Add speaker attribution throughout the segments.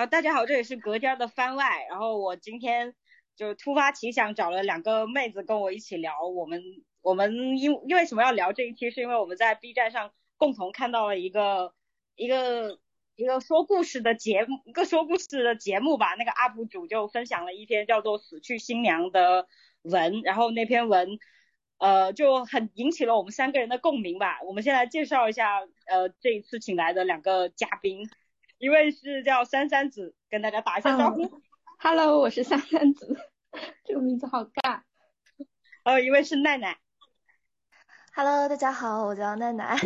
Speaker 1: 啊，大家好，这里是隔间的番外。然后我今天就突发奇想，找了两个妹子跟我一起聊。我们我们因因为什么要聊这一期？是因为我们在 B 站上共同看到了一个一个一个说故事的节目，一个说故事的节目吧。那个 UP 主就分享了一篇叫做《死去新娘》的文，然后那篇文呃就很引起了我们三个人的共鸣吧。我们先来介绍一下呃这一次请来的两个嘉宾。一位是叫三三子，跟大家打一下招呼。
Speaker 2: Hello，我是三三子，这个名字好尬。
Speaker 1: 还有一位是奈奈。
Speaker 3: Hello，大家好，我叫奈奈。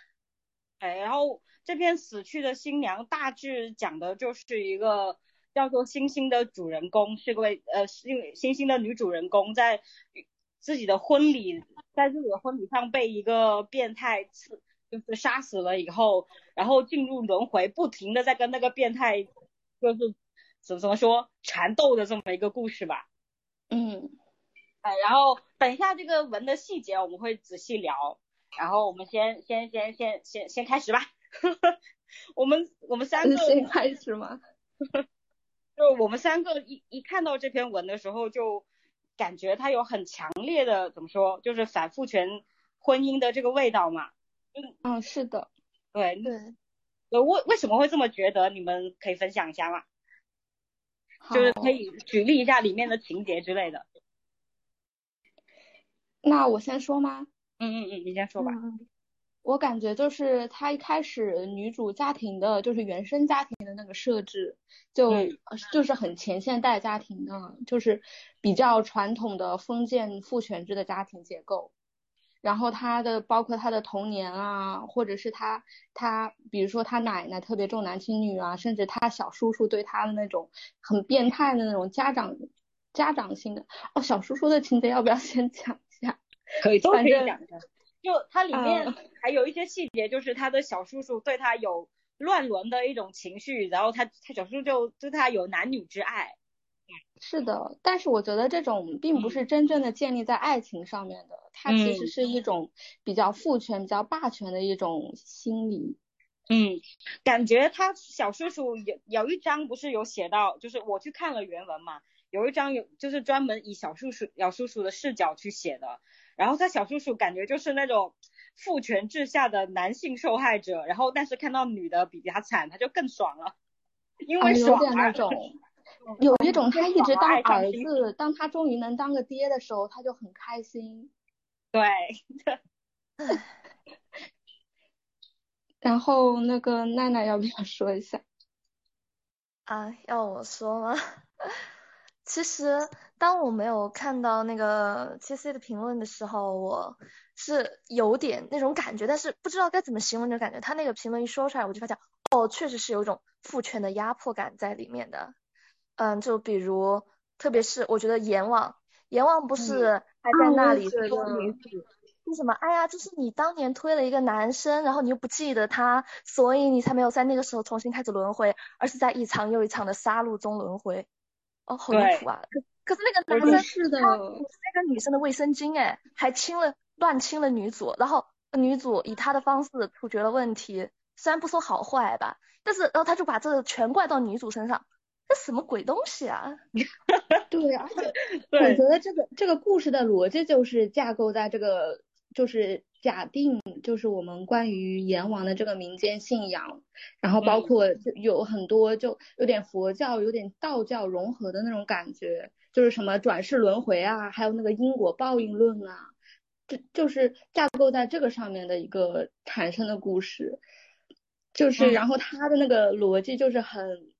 Speaker 1: 哎，然后这篇死去的新娘大致讲的就是一个叫做星星的主人公，是位呃星星星的女主人公，在自己的婚礼，在自己的婚礼上被一个变态刺。就是杀死了以后，然后进入轮回，不停的在跟那个变态，就是怎怎么说缠斗的这么一个故事吧。
Speaker 2: 嗯，
Speaker 1: 哎，然后等一下这个文的细节我们会仔细聊，然后我们先先先先先先开始吧。我们我们三个
Speaker 2: 先开始吗？
Speaker 1: 就我们三个一一看到这篇文的时候，就感觉它有很强烈的怎么说，就是反父权婚姻的这个味道嘛。
Speaker 2: 嗯，是的，
Speaker 1: 对对，为为什么会这么觉得？你们可以分享一下吗？就是可以举例一下里面的情节之类的。
Speaker 2: 那我先说吗？
Speaker 1: 嗯嗯嗯，你先说吧。
Speaker 2: 我感觉就是他一开始女主家庭的，就是原生家庭的那个设置，就就是很前现代家庭的，就是比较传统的封建父权制的家庭结构。然后他的包括他的童年啊，或者是他他，比如说他奶奶特别重男轻女啊，甚至他小叔叔对他的那种很变态的那种家长家长性的哦，小叔叔的情节要不要先 讲一下？
Speaker 1: 可以，都可以讲一下。就它里面还有一些细节，就是他的小叔叔对他有乱伦的一种情绪，然后他他小叔叔就对他有男女之爱。
Speaker 2: 是的，但是我觉得这种并不是真正的建立在爱情上面的，它其实是一种比较父权、比较霸权的一种心理。
Speaker 1: 嗯，感觉他小叔叔有有一章不是有写到，就是我去看了原文嘛，有一章有就是专门以小叔叔小叔叔的视角去写的，然后他小叔叔感觉就是那种父权制下的男性受害者，然后但是看到女的比他惨，他就更爽了，因为爽
Speaker 2: 那种。有一种他一直当儿子，当他终于能当个爹的时候，他就很开心。
Speaker 1: 对。
Speaker 2: 然后那个奈奈要不要说一下？
Speaker 3: 啊，要我说吗？其实当我没有看到那个七 C 的评论的时候，我是有点那种感觉，但是不知道该怎么形容这种感觉。他那个评论一说出来，我就发现，哦，确实是有一种父权的压迫感在里面的。嗯，就比如，特别是我觉得阎王，阎王不是还在那里说女子，说什么？哎呀，就是你当年推了一个男生，然后你又不记得他，所以你才没有在那个时候重新开始轮回，而是在一场又一场的杀戮中轮回。哦，好离谱啊！可可是那个男生
Speaker 2: 是的，
Speaker 3: 他那个女生的卫生巾，哎，还亲了乱亲了女主，然后女主以他的方式处决了问题，虽然不说好坏吧，但是然后他就把这个全怪到女主身上。这什么鬼东西啊！
Speaker 2: 对啊，我觉得这个这个故事的逻辑就是架构在这个，就是假定就是我们关于阎王的这个民间信仰，然后包括有很多就有点佛教、有点道教融合的那种感觉，就是什么转世轮回啊，还有那个因果报应论啊，这就是架构在这个上面的一个产生的故事，就是然后它的那个逻辑就是很。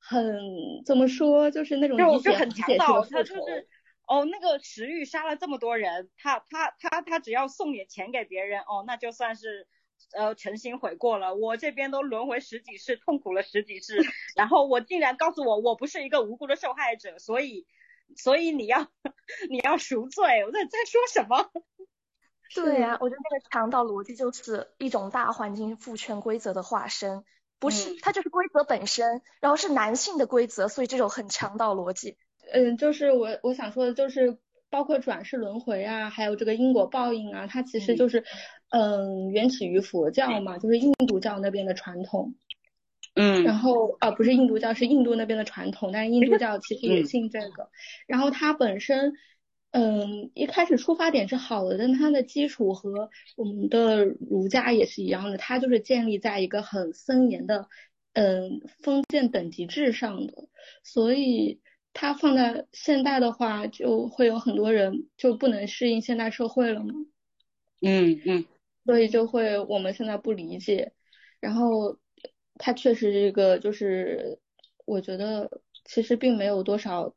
Speaker 2: 很怎么说，就是那种
Speaker 1: 就就很强盗，他就是哦，那个石玉杀了这么多人，他他他他只要送点钱给别人，哦，那就算是呃诚心悔过了。我这边都轮回十几世，痛苦了十几世，然后我竟然告诉我我不是一个无辜的受害者，所以所以你要你要赎罪，我在在说什么？
Speaker 3: 对呀，我觉得那个强盗逻辑就是一种大环境父权规则的化身。不是，它就是规则本身，然后是男性的规则，所以这种很强盗逻辑。
Speaker 2: 嗯，就是我我想说的，就是包括转世轮回啊，还有这个因果报应啊，它其实就是，嗯，缘起于佛教嘛，就是印度教那边的传统。
Speaker 1: 嗯，
Speaker 2: 然后啊不是印度教，是印度那边的传统，但是印度教其实也信这个。然后它本身，嗯，一开始出发点是好的，但它的基础和我们的儒家也是一样的，它就是建立在一个很森严的，嗯，封建等级制上的，所以它放在现代的话，就会有很多人就不能适应现代社会了嘛。
Speaker 1: 嗯嗯，
Speaker 2: 所以就会我们现在不理解，然后它确实是一个，就是我觉得其实并没有多少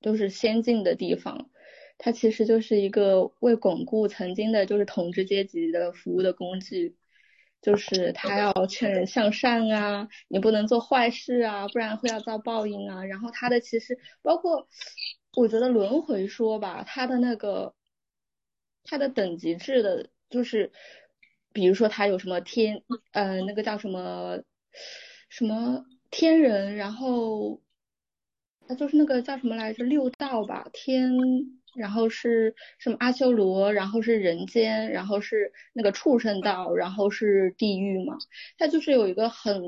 Speaker 2: 就是先进的地方，它其实就是一个为巩固曾经的就是统治阶级的服务的工具，就是他要劝人向善啊，你不能做坏事啊，不然会要遭报应啊。然后他的其实包括我觉得轮回说吧，他的那个。它的等级制的，就是比如说它有什么天，呃，那个叫什么什么天人，然后它就是那个叫什么来着，六道吧，天，然后是什么阿修罗，然后是人间，然后是那个畜生道，然后是地狱嘛，它就是有一个很。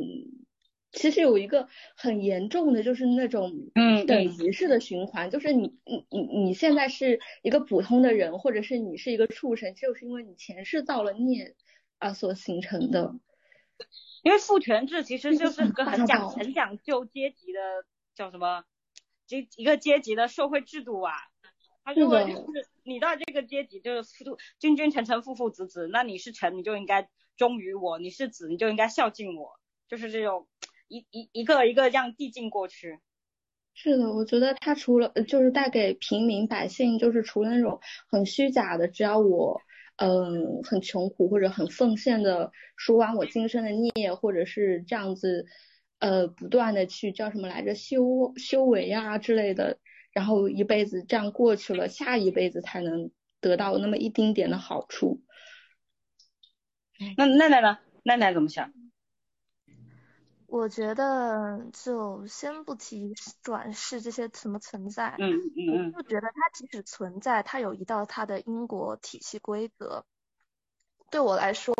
Speaker 2: 其实有一个很严重的，就是那种
Speaker 1: 嗯
Speaker 2: 等级式的循环，就是你你你你现在是一个普通的人，或者是你是一个畜生，就是因为你前世造了孽啊所形成的。
Speaker 1: 因为父权制其实就是个很讲很讲究阶级的，叫什么阶一个阶级的社会制度啊。他就会就是你到这个阶级就是父君君臣臣父父子子，那你是臣你就应该忠于我，你是子你就应该孝敬我，就是这种。一一一个一个这样递进过去，
Speaker 2: 是的，我觉得他除了就是带给平民百姓，就是除了那种很虚假的，只要我嗯很穷苦或者很奉献的赎完我今生的孽，或者是这样子呃不断的去叫什么来着修修为啊之类的，然后一辈子这样过去了，下一辈子才能得到那么一丁点的好处。
Speaker 1: 那奈奈呢？奈奈怎么想？
Speaker 3: 我觉得就先不提转世这些什么存在，
Speaker 1: 嗯嗯
Speaker 3: 嗯，我就觉得它即使存在，它有一道它的因果体系规则。对我来说，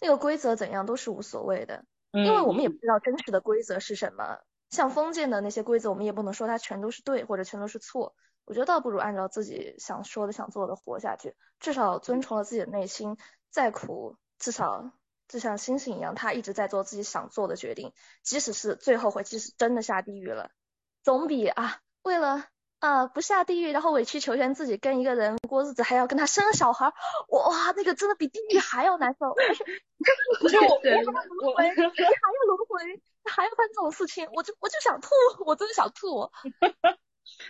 Speaker 3: 那个规则怎样都是无所谓的，因为我们也不知道真实的规则是什么。像封建的那些规则，我们也不能说它全都是对或者全都是错。我觉得倒不如按照自己想说的、想做的活下去，至少遵从了自己的内心，再苦至少。就像星星一样，他一直在做自己想做的决定，即使是最后悔，即使真的下地狱了，总比啊为了啊不下地狱，然后委曲求全自己跟一个人过日子，还要跟他生小孩，哇，那个真的比地狱还要难受。
Speaker 1: 就 我我我
Speaker 3: 还要轮回，还要干这种事情，我就我就想吐，我真的想吐。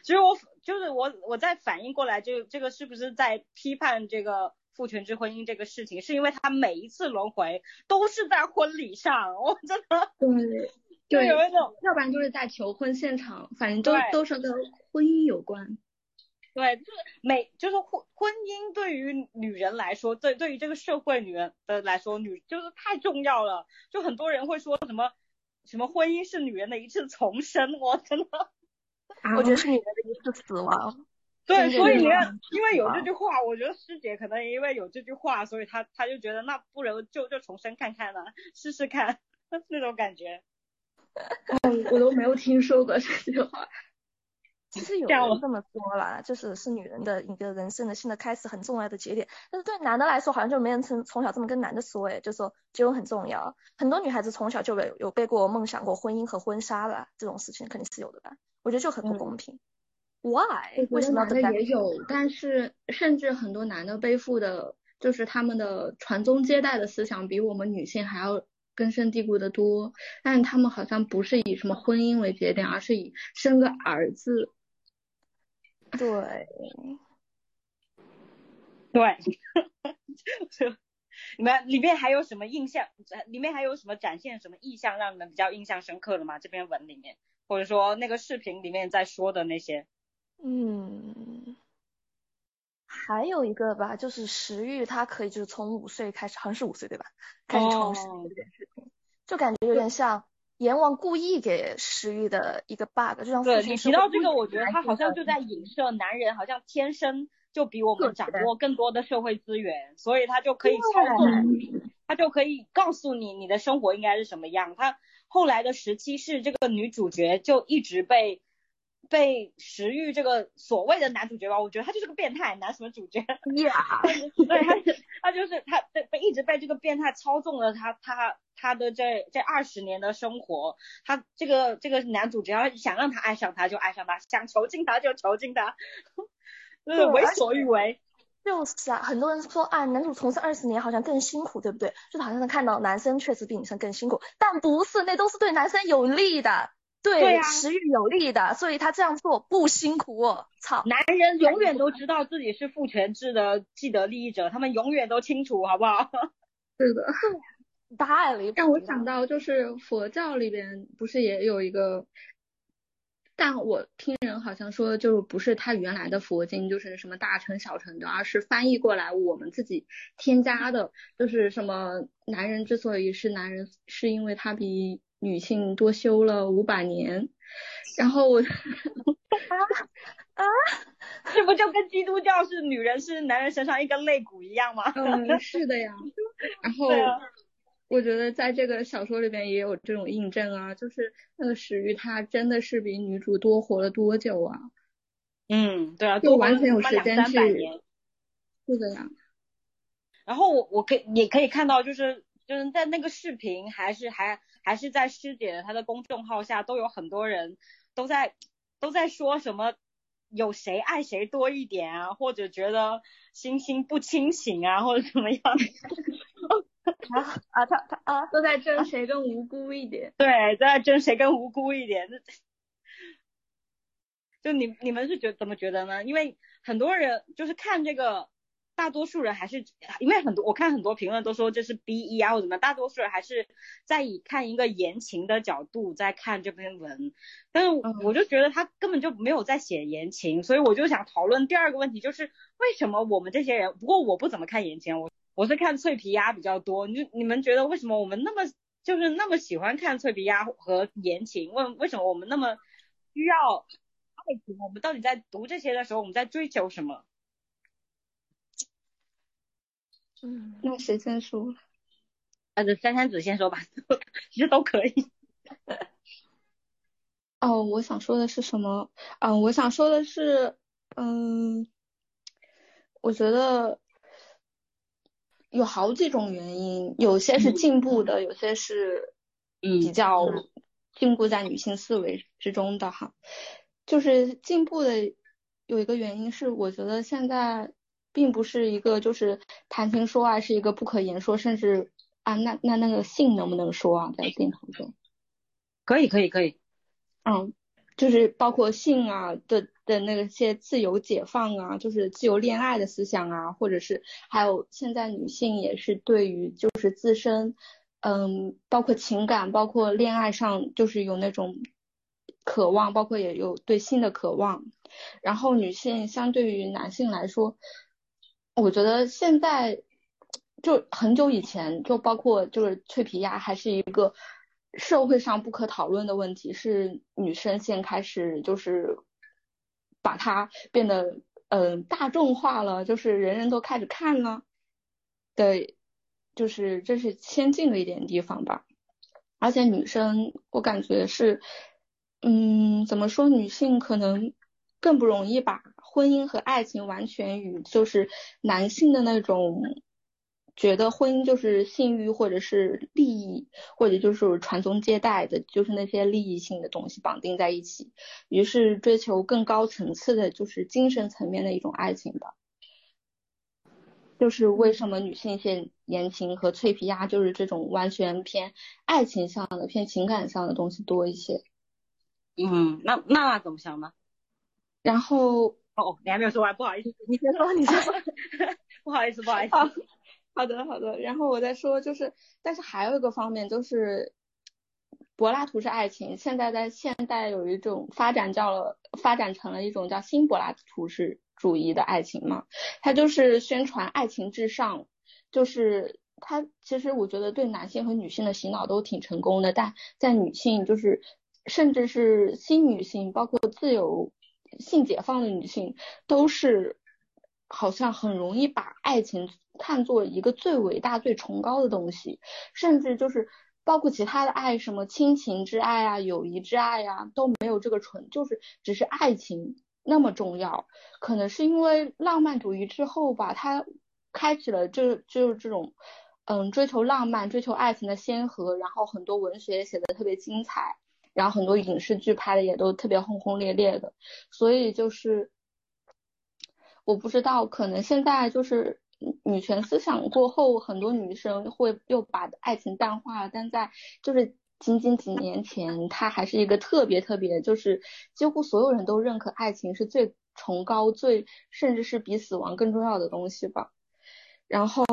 Speaker 1: 其实我就是我我在反应过来，就这个是不是在批判这个？父权制婚姻这个事情，是因为他每一次轮回都是在婚礼上，我真的
Speaker 2: 对，
Speaker 1: 就有一种，
Speaker 2: 要不然就是在求婚现场，反正都都是跟婚姻有关。
Speaker 1: 对，就是每就是婚婚姻对于女人来说，对对于这个社会女人的来说，女就是太重要了。就很多人会说什么什么婚姻是女人的一次重生，我真的，
Speaker 3: 我觉得是女人的一次死亡。
Speaker 1: 对，所以你看，因为有这句话，我觉得师姐可能因为有这句话，所以她她就觉得那不如就就重生看看呢，试试看 那种感觉。
Speaker 2: 嗯，我都没有听说过这句话。
Speaker 3: 其实有人这么说啦，就是是女人的一个人生的新的开始，很重要的节点。但是对男的来说，好像就没人从从小这么跟男的说，哎，就说结婚很重要。很多女孩子从小就有有背过梦想过婚姻和婚纱了，这种事情肯定是有的吧？我觉得就很不公平。Why？
Speaker 2: 为什么男的也有，但是甚至很多男的背负的，就是他们的传宗接代的思想比我们女性还要根深蒂固的多。但是他们好像不是以什么婚姻为节点，而是以生个儿子。
Speaker 3: 对，
Speaker 1: 对，你们里面还有什么印象？里面还有什么展现什么意象让你们比较印象深刻的吗？这篇文里面，或者说那个视频里面在说的那些？
Speaker 3: 嗯，还有一个吧，就是食欲，它可以就是从五岁开始，好像是五岁对吧？开始尝试这件事情，就感觉有点像阎王故意给石玉的一个 bug，就像
Speaker 1: 对你提到这个，我觉得他好像就在影射男人好像天生就比我们掌握更多的社会资源，所以他就可以操纵你，他就可以告诉你你的生活应该是什么样，他后来的时期是这个女主角就一直被。被石玉这个所谓的男主角吧，我觉得他就是个变态，男什么主角？
Speaker 3: 呀，
Speaker 1: 对，他他就是他被一直被这个变态操纵了他他他的这这二十年的生活，他这个这个男主只要想让他爱上他就爱上他，想囚禁他就囚禁他，是为所欲为。
Speaker 3: 就是啊，很多人说啊，男主从事二十年好像更辛苦，对不对？就好像能看到男生确实比女生更辛苦，但不是，那都是对男生有利的。对，食欲有利的，所以他这样做不辛苦。操，
Speaker 1: 男人永远都知道自己是父权制的既得利益者，他们永远都清楚，好不好？
Speaker 2: 对的，
Speaker 3: 太离谱。
Speaker 2: 让我想到就是佛教里边不是也有一个，但我听人好像说就不是他原来的佛经，就是什么大乘小乘的，而是翻译过来我们自己添加的，就是什么男人之所以是男人，是因为他比。女性多修了五百年，然后我啊
Speaker 3: 啊，
Speaker 1: 这不就跟基督教是女人是男人身上一根肋骨一样吗？
Speaker 2: 嗯，是的呀。然后我觉得在这个小说里边也有这种印证啊，就是那个史玉他真的是比女主多活了多久啊？
Speaker 1: 嗯，对啊，
Speaker 2: 就完全有时间去。
Speaker 1: 是
Speaker 2: 的呀。
Speaker 1: 然后我我可也可以看到，就是就是在那个视频还是还。还是在师姐的她的公众号下，都有很多人都在都在说什么有谁爱谁多一点啊，或者觉得星星不清醒啊，或者怎么样
Speaker 3: 啊啊他他啊
Speaker 2: 都在争谁更无辜一点，
Speaker 1: 对，都在争谁更无辜一点。就你你们是觉怎么觉得呢？因为很多人就是看这个。大多数人还是因为很多，我看很多评论都说这是 B E 啊或者怎么，大多数人还是在以看一个言情的角度在看这篇文，但是我就觉得他根本就没有在写言情，所以我就想讨论第二个问题，就是为什么我们这些人，不过我不怎么看言情，我我是看脆皮鸭比较多，你你们觉得为什么我们那么就是那么喜欢看脆皮鸭和言情？问为什么我们那么需要爱情？我们到底在读这些的时候，我们在追求什么？
Speaker 2: 嗯，那谁先说？
Speaker 1: 啊，这三三子先说吧，其实都可以。
Speaker 2: 哦，我想说的是什么？嗯，我想说的是，嗯，我觉得有好几种原因，有些是进步的，有些是比较禁锢在女性思维之中的哈。就是进步的有一个原因是，我觉得现在。并不是一个就是谈情说爱是一个不可言说，甚至啊，那那那个性能不能说啊，在镜头中？
Speaker 1: 可以可以可以，
Speaker 2: 嗯，就是包括性啊的的那些自由解放啊，就是自由恋爱的思想啊，或者是还有现在女性也是对于就是自身，嗯，包括情感，包括恋爱上就是有那种渴望，包括也有对性的渴望，然后女性相对于男性来说。我觉得现在就很久以前，就包括就是脆皮鸭，还是一个社会上不可讨论的问题，是女生先开始就是把它变得嗯大众化了，就是人人都开始看了，对，就是这是先进的一点地方吧。而且女生，我感觉是嗯怎么说，女性可能更不容易把。婚姻和爱情完全与就是男性的那种觉得婚姻就是性欲或者是利益或者就是传宗接代的，就是那些利益性的东西绑定在一起，于是追求更高层次的，就是精神层面的一种爱情吧。就是为什么女性写言情和脆皮鸭就是这种完全偏爱情向的、偏情感向的东西多一些？
Speaker 1: 嗯，那娜娜怎么想呢？
Speaker 2: 然后。
Speaker 1: 哦，你还没有说完，不好意思，
Speaker 3: 你先说，你先说，
Speaker 1: 不好意思，不好意思。
Speaker 2: 好的，好的。然后我再说，就是，但是还有一个方面，就是柏拉图式爱情，现在在现代有一种发展叫了，发展成了一种叫新柏拉图式主义的爱情嘛，它就是宣传爱情至上，就是它其实我觉得对男性和女性的洗脑都挺成功的，但在女性就是甚至是新女性，包括自由。性解放的女性都是好像很容易把爱情看作一个最伟大、最崇高的东西，甚至就是包括其他的爱，什么亲情之爱啊、友谊之爱啊，都没有这个纯，就是只是爱情那么重要。可能是因为浪漫主义之后吧，它开启了这就是这种，嗯，追求浪漫、追求爱情的先河，然后很多文学写的特别精彩，然后很多影视剧拍的也都特别轰轰烈烈的，所以就是。我不知道，可能现在就是女权思想过后，很多女生会又把爱情淡化了。但在就是仅仅几年前，它还是一个特别特别，就是几乎所有人都认可爱情是最崇高、最甚至是比死亡更重要的东西吧。然后，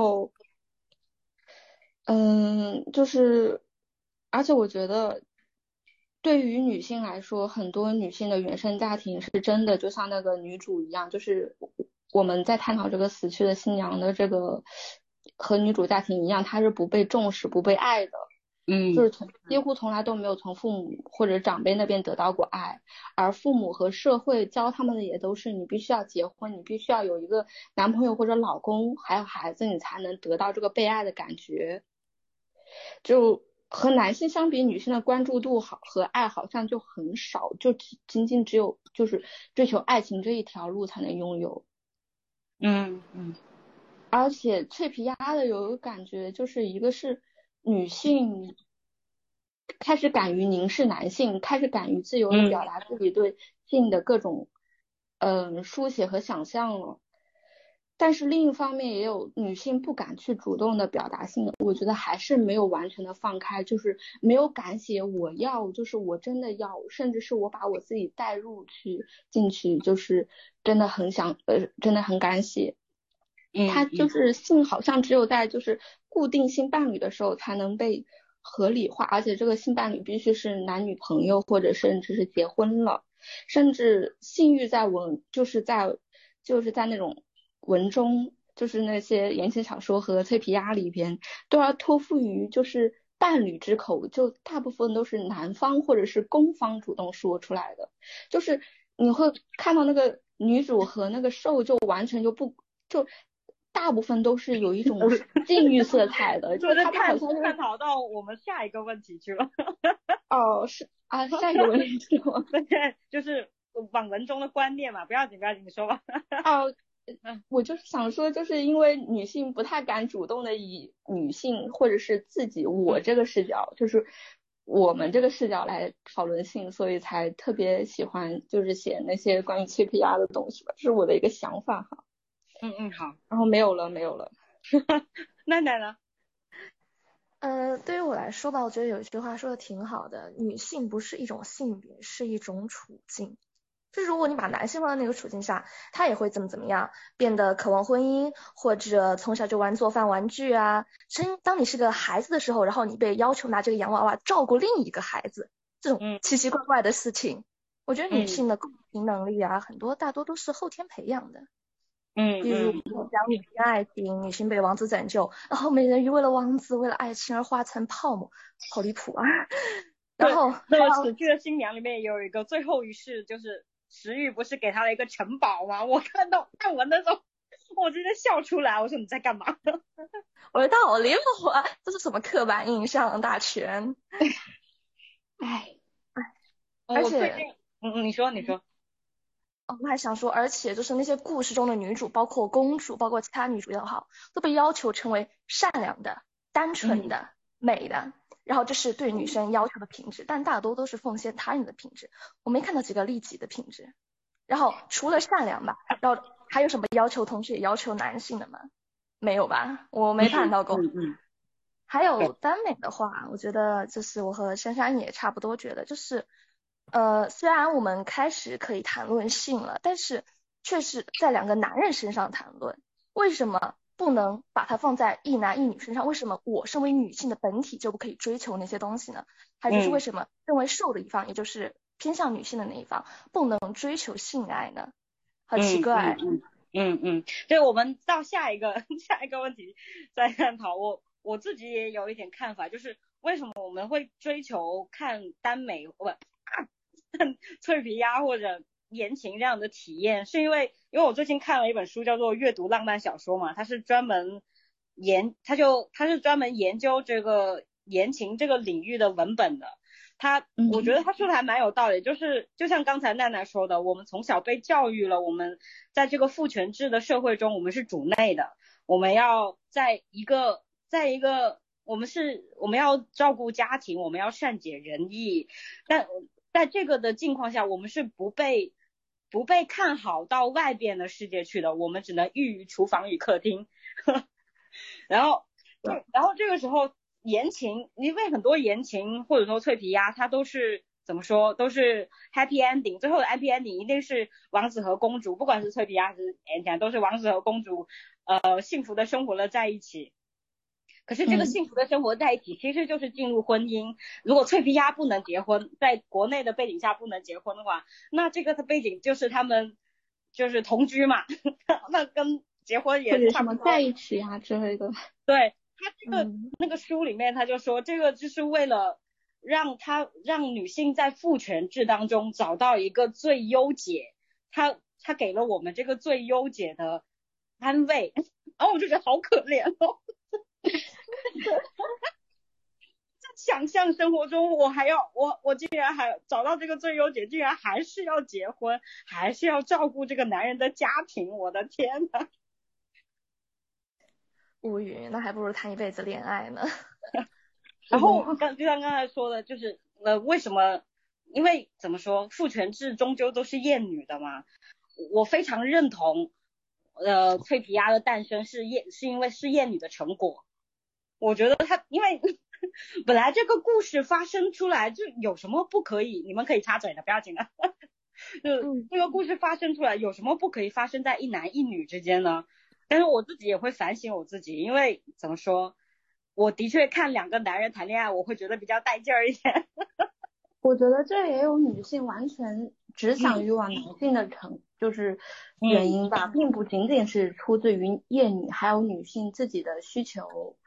Speaker 2: 嗯，就是，而且我觉得，对于女性来说，很多女性的原生家庭是真的就像那个女主一样，就是。我们在探讨这个死去的新娘的这个和女主家庭一样，她是不被重视、不被爱的，
Speaker 1: 嗯，
Speaker 2: 就是从几乎从来都没有从父母或者长辈那边得到过爱，而父母和社会教他们的也都是你必须要结婚，你必须要有一个男朋友或者老公，还有孩子，你才能得到这个被爱的感觉。就和男性相比，女性的关注度好和爱好像就很少，就仅仅只有就是追求爱情这一条路才能拥有。
Speaker 1: 嗯嗯，
Speaker 2: 而且脆皮鸭的有一个感觉，就是一个是女性开始敢于凝视男性，开始敢于自由的表达自己对性的各种嗯书写和想象了。但是另一方面，也有女性不敢去主动的表达性，我觉得还是没有完全的放开，就是没有敢写我要，就是我真的要，甚至是我把我自己带入去进去，就是真的很想，呃，真的很敢写。
Speaker 1: 嗯，
Speaker 2: 他就是性好像只有在就是固定性伴侣的时候才能被合理化，而且这个性伴侣必须是男女朋友或者甚至是结婚了，甚至性欲在文就是在就是在那种。文中就是那些言情小说和脆皮鸭里边都要托付于就是伴侣之口，就大部分都是男方或者是公方主动说出来的，就是你会看到那个女主和那个受就完全就不就大部分都是有一种 禁欲色彩的，就是他
Speaker 1: 探
Speaker 2: 讨
Speaker 1: 探讨到我们下一个问题去了。
Speaker 2: 哦，是啊，下一个问题是吗？
Speaker 1: 对，就是网文中的观念嘛，不要紧不要紧，你说吧。
Speaker 2: 哦。嗯，我就是想说，就是因为女性不太敢主动的以女性或者是自己我这个视角，就是我们这个视角来讨论性，所以才特别喜欢就是写那些关于脆皮鸭的东西吧，这是我的一个想法哈。
Speaker 1: 嗯嗯好，
Speaker 2: 然后没有了没有了，
Speaker 1: 奈奈呢？
Speaker 3: 呃，对于我来说吧，我觉得有一句话说的挺好的，女性不是一种性别，是一种处境。就如果你把男性放在那个处境下，他也会怎么怎么样，变得渴望婚姻，或者从小就玩做饭玩具啊。真当你是个孩子的时候，然后你被要求拿这个洋娃娃照顾另一个孩子，这种奇奇怪怪的事情，我觉得女性的共情能力啊，很多大多都是后天培养的。
Speaker 1: 嗯，
Speaker 3: 比如讲女性爱情，女性被王子拯救，然后美人鱼为了王子为了爱情而化成泡沫，好离谱啊。然后
Speaker 1: 那个死去的新娘里面有一个最后一世，就是。石玉不是给他了一个城堡吗？我看到看完的时候，我直接笑出来。我说你在干嘛？
Speaker 3: 我说他好离谱啊！这是什么刻板印象大全？
Speaker 2: 哎
Speaker 3: 哎，而且，
Speaker 1: 嗯嗯，你说你说。
Speaker 3: 哦，我还想说，而且就是那些故事中的女主，包括公主，包括其他女主也好，都被要求成为善良的、单纯的、美的。然后这是对女生要求的品质，但大多都是奉献他人的品质。我没看到几个利己的品质。然后除了善良吧，然后还有什么要求同时也要求男性的吗？没有吧，我没看到过。
Speaker 1: 嗯
Speaker 3: 还有耽美的话，我觉得就是我和珊珊也差不多觉得，就是呃，虽然我们开始可以谈论性了，但是确实在两个男人身上谈论，为什么？不能把它放在一男一女身上，为什么我身为女性的本体就不可以追求那些东西呢？还就是为什么认为瘦的一方，也就是偏向女性的那一方，不能追求性爱呢？好奇怪。
Speaker 1: 嗯嗯嗯，对，我们到下一个 下一个问题再探讨。我我自己也有一点看法，就是为什么我们会追求看耽美不 脆皮鸭或者。言情这样的体验，是因为因为我最近看了一本书，叫做《阅读浪漫小说》嘛，它是专门研，它就它是专门研究这个言情这个领域的文本的。他，我觉得他说的还蛮有道理，就是就像刚才奈奈说的，我们从小被教育了，我们在这个父权制的社会中，我们是主内的，我们要在一个，在一个，我们是我们要照顾家庭，我们要善解人意，但在这个的境况下，我们是不被不被看好到外边的世界去的，我们只能寓于厨房与客厅，然后，然后这个时候。言情，因为很多言情或者说脆皮鸭，它都是怎么说，都是 happy ending，最后的 happy ending 一定是王子和公主，不管是脆皮鸭还是言情，都是王子和公主，呃，幸福的生活了在一起。可是这个幸福的生活在一起，其实就是进入婚姻。如果脆皮鸭不能结婚，在国内的背景下不能结婚的话，那这个的背景就是他们就是同居嘛，那跟结婚也差不
Speaker 2: 多。在一起啊之类的。
Speaker 1: 对。他这个那个书里面他就说，这个就是为了让他让女性在父权制当中找到一个最优解，他他给了我们这个最优解的安慰，然 后我就觉得好可怜哦。在想象生活中，我还要我我竟然还找到这个最优解，竟然还是要结婚，还是要照顾这个男人的家庭，我的天呐！
Speaker 3: 无语，那还不如谈一辈子恋爱呢。
Speaker 1: 然后刚就像刚才说的，就是呃，为什么？因为怎么说，父权制终究都是厌女的嘛。我非常认同，呃，脆皮鸭的诞生是厌，是因为是厌女的成果。我觉得他，因为本来这个故事发生出来就有什么不可以？你们可以插嘴的，不要紧的。就这个故事发生出来有什么不可以发生在一男一女之间呢？但是我自己也会反省我自己，因为怎么说，我的确看两个男人谈恋爱，我会觉得比较带劲儿一点。
Speaker 2: 我觉得这也有女性完全只想欲望男性的成，就是原因吧，并不仅仅是出自于厌女，还有女性自己的需求。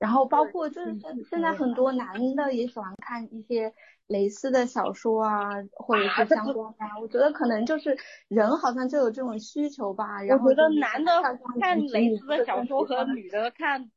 Speaker 2: 然后包括就是现现在很多男的也喜欢看一些。蕾丝的小说啊，或者是相关啊，我觉得可能就是人好像就有这种需求吧。然后
Speaker 1: 我觉得男的看蕾丝的小说和女的看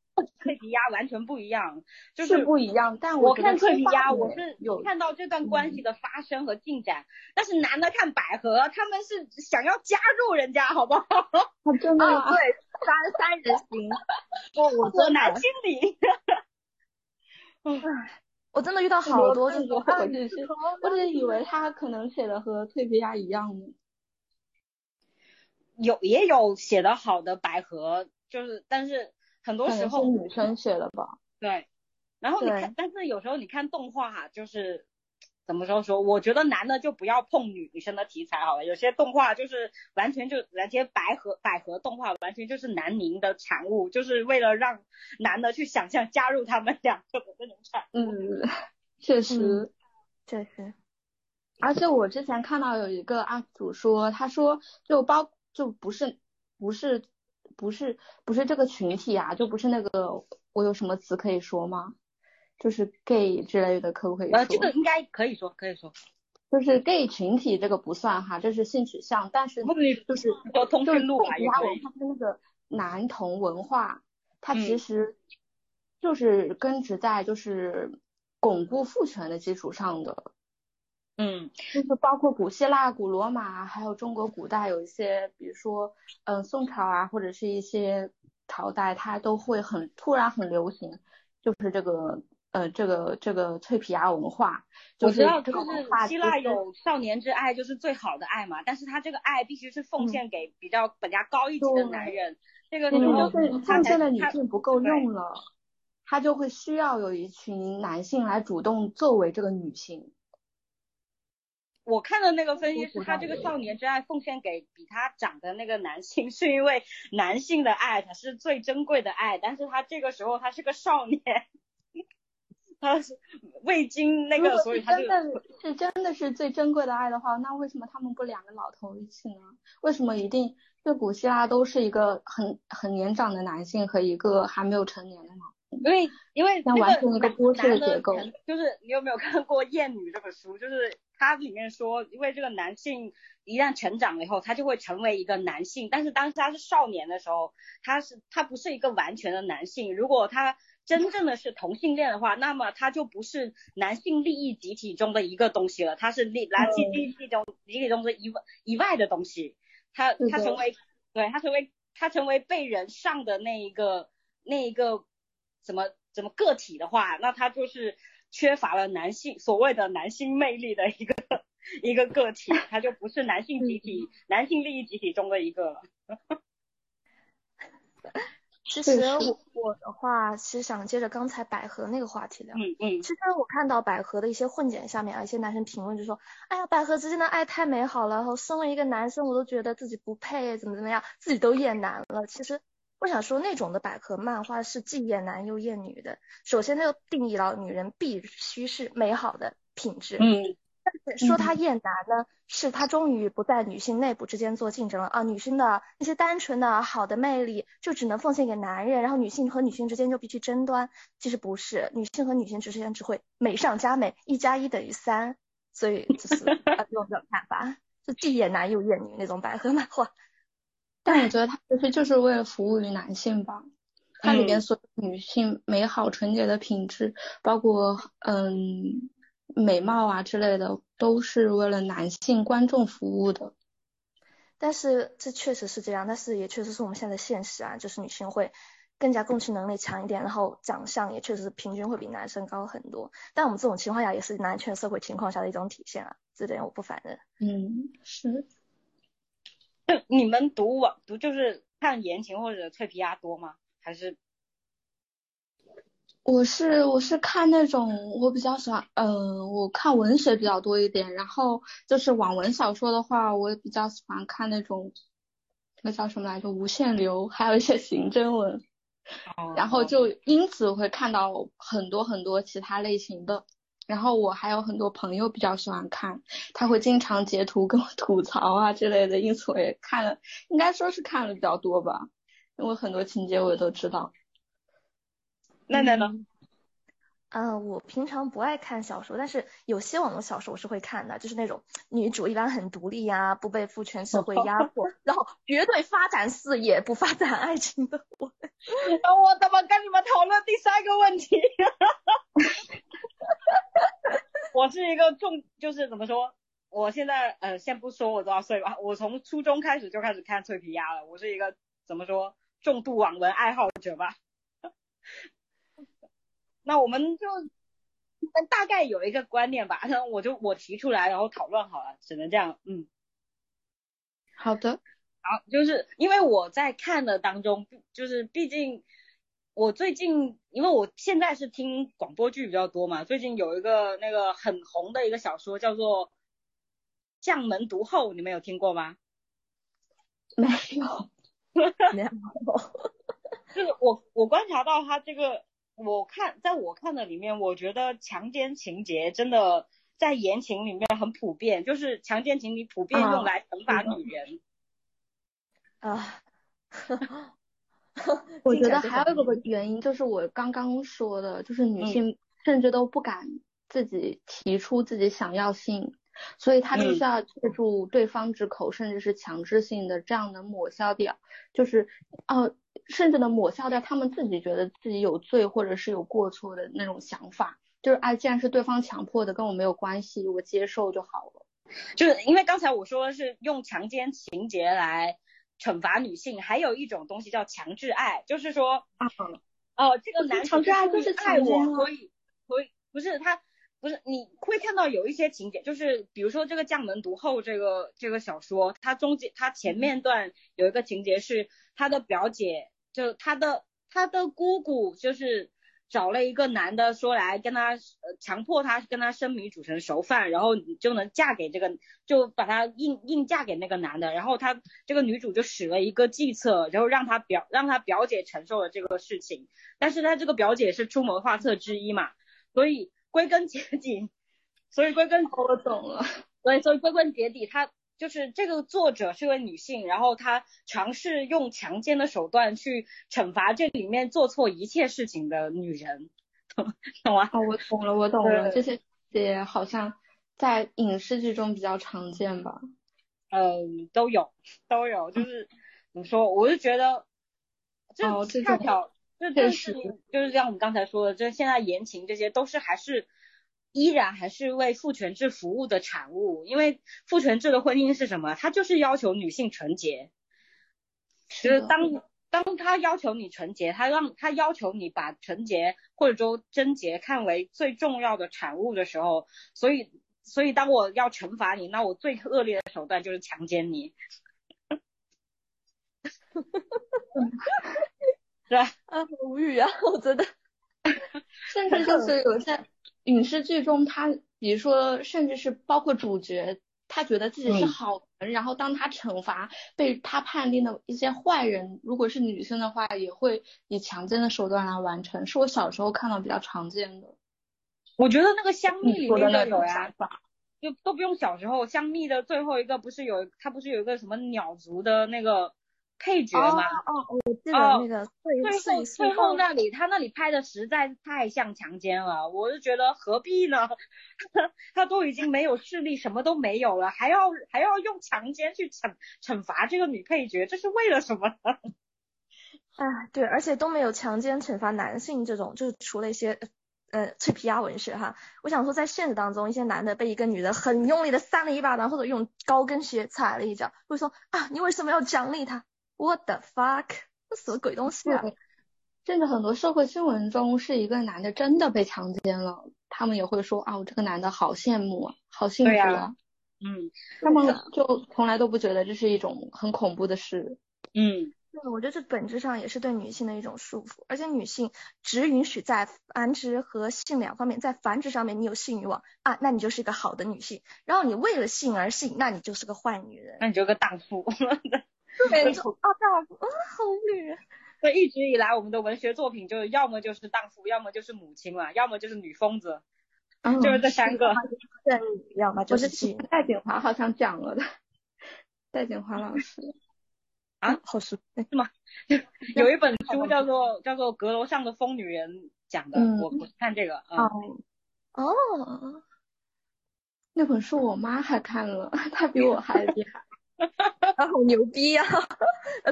Speaker 1: 脆皮鸭完全不一样，就是
Speaker 2: 不一样。但
Speaker 1: 我看脆皮鸭，我是有看到这段关系的发生和进展，但是男的看百合，他们是想要加入人家，好不好？
Speaker 2: 真的
Speaker 3: 对，三三人行，
Speaker 1: 我我男心理。
Speaker 3: 唉。我真的遇到好多这种，
Speaker 2: 我只是我只是以为他可能写的和脆皮鸭一样呢。
Speaker 1: 有也有写的好的百合，就是但是很多时候
Speaker 2: 女生写的吧。
Speaker 1: 对，然后你看，但是有时候你看动画就是。怎么说说？我觉得男的就不要碰女生的题材好了。有些动画就是完全就那些百合百合动画，完全就是南宁的产物，就是为了让男的去想象加入他们两个的那种产
Speaker 2: 物。嗯，确实，
Speaker 3: 确实。
Speaker 2: 而且我之前看到有一个 UP 主说，他说就包就不是不是不是不是这个群体啊，就不是那个我有什么词可以说吗？就是 gay 之类的，可不可以说？
Speaker 1: 呃，这个应该可以说，可以说。
Speaker 2: 就是 gay 群体这个不算哈，这是性取向，但是就是
Speaker 1: 就是路
Speaker 2: 文化，它是那个男同文化，它其实就是根植在就是巩固父权的基础上的。
Speaker 1: 嗯，
Speaker 2: 就是包括古希腊、古罗马，还有中国古代有一些，比如说嗯宋朝啊，或者是一些朝代，它都会很突然很流行，就是这个。呃，这个这个脆皮鸭文化，
Speaker 1: 我知道，就是希腊有少年之爱，就是最好的爱嘛。但是他这个爱必须是奉献给比较本家高一级的男人，这个就是
Speaker 2: 奉献的女性不够用了，他就会需要有一群男性来主动作为这个女性。
Speaker 1: 我看的那个分析是他这个少年之爱奉献给比他长的那个男性，是因为男性的爱才是最珍贵的爱，但是他这个时候他是个少年。他是未经那个，所以他就。
Speaker 2: 真的是真的是最珍贵的爱的话，那为什么他们不两个老头一起呢？为什么一定就古希腊都是一个很很年长的男性和一个还没有成年的呢？
Speaker 1: 因为因为
Speaker 2: 那完成一个剥削
Speaker 1: 的
Speaker 2: 结构。
Speaker 1: 就是你有没有看过《艳女》这本书？就是它里面说，因为这个男性一旦成长了以后，他就会成为一个男性，但是当时他是少年的时候，他是他不是一个完全的男性。如果他真正的是同性恋的话，那么他就不是男性利益集体中的一个东西了，他是利男性利益集体中集体中的一外以外的东西，他他成为对他成为他成为被人上的那一个那一个什么什么个体的话，那他就是缺乏了男性所谓的男性魅力的一个 一个个体，他就不是男性集体男性利益集体中的一个。了。
Speaker 3: 其实我我的话，其实想接着刚才百合那个话题聊。
Speaker 1: 嗯嗯。
Speaker 3: 其实我看到百合的一些混剪下面啊，一些男生评论就说：“哎呀，百合之间的爱太美好了，然后身为一个男生，我都觉得自己不配，怎么怎么样，自己都厌男了。”其实我想说，那种的百合漫画是既厌男又厌女的。首先，它就定义了女人必须是美好的品质。
Speaker 1: 嗯。
Speaker 3: 但是说他厌男呢，是他终于不在女性内部之间做竞争了啊，女性的那些单纯的好的魅力就只能奉献给男人，然后女性和女性之间就必须争端。其实不是，女性和女性之间只会美上加美，一加一等于三。所以就是啊这种看法，是既厌男又厌女那种百合漫画。
Speaker 2: 但我觉得它其实就是为了服务于男性吧，它里面所有女性美好纯洁的品质，包括嗯。美貌啊之类的都是为了男性观众服务的，
Speaker 3: 但是这确实是这样，但是也确实是我们现在的现实啊，就是女性会更加共情能力强一点，然后长相也确实是平均会比男生高很多。但我们这种情况下也是男权社会情况下的一种体现啊，这点我不反认。
Speaker 2: 嗯，是。
Speaker 1: 就你们读网读就是看言情或者脆皮鸭多吗？还是？
Speaker 2: 我是我是看那种我比较喜欢，嗯，我看文学比较多一点，然后就是网文小说的话，我也比较喜欢看那种那叫什么来着，无限流，还有一些刑侦文，然后就。因此会看到很多很多其他类型的，然后我还有很多朋友比较喜欢看，他会经常截图跟我吐槽啊之类的，因此我也看了，应该说是看了比较多吧，因为很多情节我也都知道。
Speaker 1: 奈奈呢？
Speaker 3: 嗯，我平常不爱看小说，但是有些网络小说我是会看的，就是那种女主一般很独立呀，不被父权社会压迫，然后绝对发展事业不发展爱情的我。
Speaker 1: 我怎么跟你们讨论第三个问题？我是一个重，就是怎么说？我现在呃，先不说我多少岁吧，我从初中开始就开始看脆皮鸭了，我是一个怎么说重度网文爱好者吧。那我们就大概有一个观念吧，那我就我提出来，然后讨论好了，只能这样，嗯，
Speaker 2: 好的，
Speaker 1: 好，就是因为我在看的当中，就是毕竟我最近，因为我现在是听广播剧比较多嘛，最近有一个那个很红的一个小说叫做《将门毒后》，你们有听过吗？
Speaker 2: 没有，
Speaker 3: 没有，
Speaker 1: 就是我我观察到他这个。我看，在我看的里面，我觉得强奸情节真的在言情里面很普遍，就是强奸情节普遍用来惩罚女人。
Speaker 3: 啊，
Speaker 2: 我觉得还有一个原因就是我刚刚说的，就是女性甚至都不敢自己提出自己想要性，所以她必须要借助对方之口，甚至是强制性的这样能抹消掉，就是哦。甚至能抹消掉他们自己觉得自己有罪或者是有过错的那种想法，就是哎，既然是对方强迫的，跟我没有关系，我接受就好了。
Speaker 1: 就是因为刚才我说的是用强奸情节来惩罚女性，还有一种东西叫强制爱，就是说，哦，这个男
Speaker 2: 强制爱就是
Speaker 1: 爱我，所以所以不是他不是你会看到有一些情节，就是比如说这个将门毒后这个这个小说，它中间它前面段有一个情节是他的表姐。就他的他的姑姑就是找了一个男的说来跟他呃强迫他跟他生米煮成熟饭，然后你就能嫁给这个就把他硬硬嫁给那个男的，然后他这个女主就使了一个计策，然后让他表让他表姐承受了这个事情，但是他这个表姐是出谋划策之一嘛，所以归根结底，所以归根
Speaker 2: 我懂了，
Speaker 1: 所以所以归根结底他。就是这个作者是位女性，然后她尝试用强奸的手段去惩罚这里面做错一切事情的女人，懂吗？
Speaker 2: 哦，我懂了，我懂了，这些也好像在影视剧中比较常见吧？
Speaker 1: 嗯，都有，都有，就是怎么说，我就觉得，就恰巧，就这是就是像我们刚才说的，就是现在言情这些都是还是依然还是为父权制服务的产物，因为父权制的婚姻是什么？它就是要求女性纯洁，就是当当他要求你纯洁，他让他要求你把纯洁或者说贞洁看为最重要的产物的时候，所以所以当我要惩罚你，那我最恶劣的手段就是强奸你。是吧？
Speaker 3: 啊，无语啊！我真的，
Speaker 2: 甚至就是有些影视剧中，他比如说，甚至是包括主角，他觉得自己是好人，然后当他惩罚被他判定的一些坏人，如果是女生的话，也会以强奸的手段来完成。是我小时候看到比较常见的。
Speaker 1: 我觉得那个香蜜里面就有呀，就都不用小时候，香蜜的最后一个不是有，他不是有一个什么鸟族的那个。配角嘛，
Speaker 3: 哦，我记得那个
Speaker 1: 最后最后那里，他那里拍的实在是太像强奸了，我就觉得何必呢？他都已经没有势力，什么都没有了，还要还要用强奸去惩惩罚这个女配角，这是为了什么？
Speaker 3: 哎，对，而且都没有强奸惩罚男性这种，就是除了一些呃脆皮鸭文学哈。我想说，在现实当中，一些男的被一个女的很用力的扇了一巴掌，或者用高跟鞋踩了一脚，会说啊，你为什么要奖励他？What the fuck？这什么鬼东西啊！
Speaker 2: 甚至很多社会新闻中，是一个男的真的被强奸了，他们也会说啊，我这个男的好羡慕啊，好幸福
Speaker 1: 啊。嗯，
Speaker 2: 他们就从来都不觉得这是一种很恐怖的事。
Speaker 1: 嗯，
Speaker 3: 对，我觉得这本质上也是对女性的一种束缚，而且女性只允许在繁殖和性两方面，在繁殖上面你有性欲望啊，那你就是一个好的女性；然后你为了性而性，那你就是个坏女人，
Speaker 1: 那你就个荡妇。
Speaker 3: 对，啊，大夫，啊，好无语。
Speaker 1: 对，一直以来我们的文学作品就是要么就是荡妇，要么就是母亲嘛，要么就是女疯子，就是这三个。
Speaker 3: 要么就是妻。
Speaker 2: 戴锦华好像讲了的，戴锦华老师。
Speaker 1: 啊，好熟，是吗？有一本书叫做叫做《阁楼上的疯女人》讲的，我我看这个啊。
Speaker 3: 哦。
Speaker 2: 那本书我妈还看了，她比我还厉害。
Speaker 3: 他 好牛逼呀！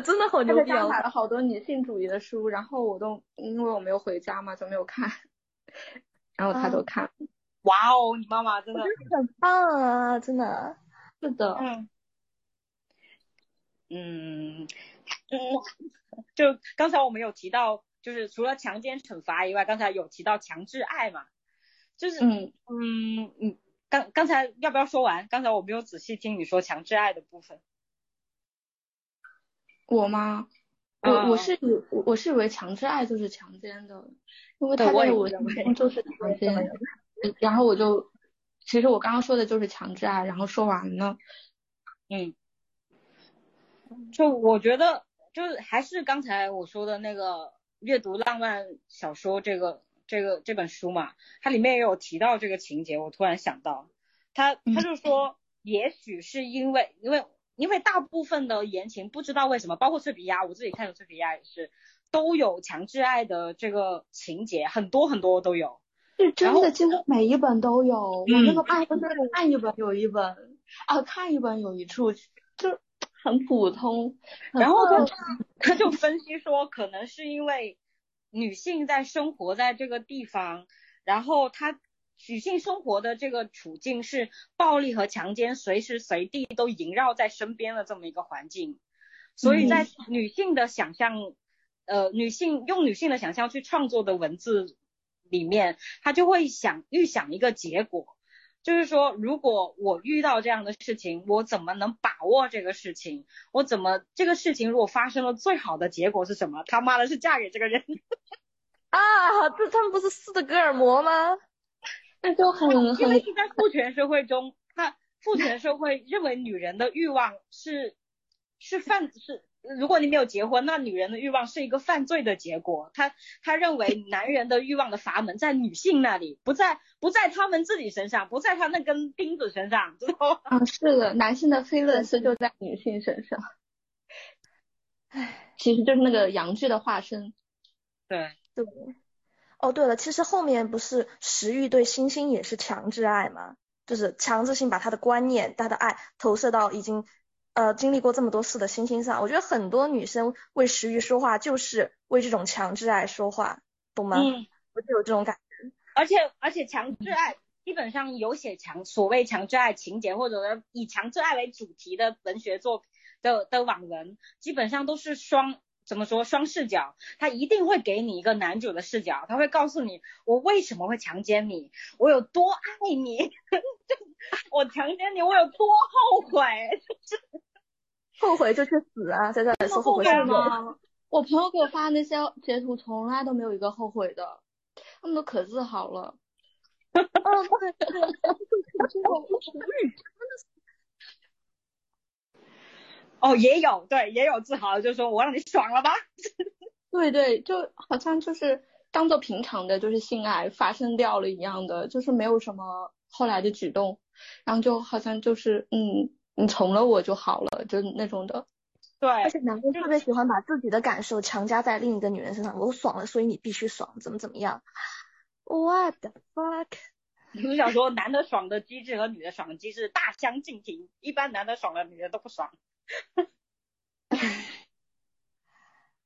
Speaker 3: 真的好牛逼啊！
Speaker 2: 买了好多女性主义的书，然后我都因为我没有回家嘛，就没有看。然后他都看。
Speaker 1: 哇哦，你妈妈真的
Speaker 3: 很棒啊！真的。
Speaker 2: 是的。
Speaker 1: 嗯。嗯嗯，就刚才我们有提到，就是除了强奸惩罚以外，刚才有提到强制爱嘛，就是嗯嗯嗯。刚刚才要不要说完？刚才我没有仔细听你说强制爱的部分。
Speaker 2: 我吗？我我是以我是以为强制爱就是强奸的，因为他在我就是强奸。然后我就，其实我刚刚说的就是强制爱，然后说完了。
Speaker 1: 嗯。就我觉得，就是还是刚才我说的那个阅读浪漫小说这个。这个这本书嘛，它里面也有提到这个情节，我突然想到，他他就说，也许是因为因为因为大部分的言情不知道为什么，包括脆皮鸭，我自己看的脆皮鸭也是，都有强制爱的这个情节，很多很多都有，
Speaker 2: 是真的，几乎每一本都有，我那个爱就是看一本有一本啊，看一本有一处，就很普通，
Speaker 1: 然后他他就分析说，可能是因为。女性在生活在这个地方，然后她女性生活的这个处境是暴力和强奸随时随地都萦绕在身边的这么一个环境，所以在女性的想象，呃，女性用女性的想象去创作的文字里面，她就会想预想一个结果。就是说，如果我遇到这样的事情，我怎么能把握这个事情？我怎么这个事情如果发生了，最好的结果是什么？他妈的是嫁给这个人
Speaker 3: 啊！这他们不是斯德哥尔摩吗？
Speaker 2: 那就很
Speaker 1: 因为是在父权社会中，他父权社会认为女人的欲望是是犯是。如果你没有结婚，那女人的欲望是一个犯罪的结果。他他认为男人的欲望的阀门在女性那里，不在不在他们自己身上，不在他那根钉子身上，知道吗？
Speaker 2: 啊，是的，男性的非乐是就在女性身上。唉，其实就是那个阳具的化身。
Speaker 1: 对
Speaker 3: 对。哦，对了，其实后面不是食欲对星星也是强制爱吗？就是强制性把他的观念、他的爱投射到已经。呃经历过这么多事的心心上，我觉得很多女生为食欲说话，就是为这种强制爱说话，懂吗？
Speaker 1: 嗯，
Speaker 3: 我就有这种感觉。
Speaker 1: 而且而且强制爱基本上有写强所谓强制爱情节，或者以强制爱为主题的文学作品的的网文，基本上都是双。怎么说双视角？他一定会给你一个男主的视角，他会告诉你我为什么会强奸你，我有多爱你，我强奸你我有多后悔，
Speaker 3: 后悔就去死啊！在这里说后悔
Speaker 2: 吗？我朋友给我发那些截图，从来都没有一个后悔的，他们都可自豪了。
Speaker 1: 哦，也有，对，也有自豪，就是说我让你爽了吧？
Speaker 2: 对对，就好像就是当做平常的，就是性爱发生掉了一样的，就是没有什么后来的举动，然后就好像就是嗯，你从了我就好了，就那种的。
Speaker 1: 对，而
Speaker 3: 且男的特别喜欢把自己的感受强加在另一个女人身上，我爽了，所以你必须爽，怎么怎么样？What the fuck？
Speaker 1: 我想说，男的爽的机制和女的爽的机制大相径庭，一般男的爽了，女的都不爽。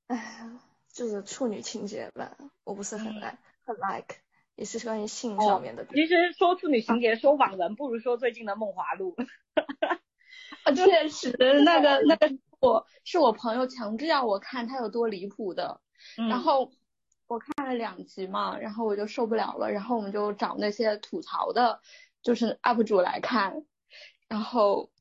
Speaker 3: 哎，就是处女情节吧，我不是很爱，很 like，也是关于性上面的。
Speaker 1: 其实说处女情节，说网文不如说最近的《梦华录》。
Speaker 2: 啊，确实，那个 那个我是我朋友强制要我看，他有多离谱的。然后我看了两集嘛，然后我就受不了了，然后我们就找那些吐槽的，就是 UP 主来看，然后。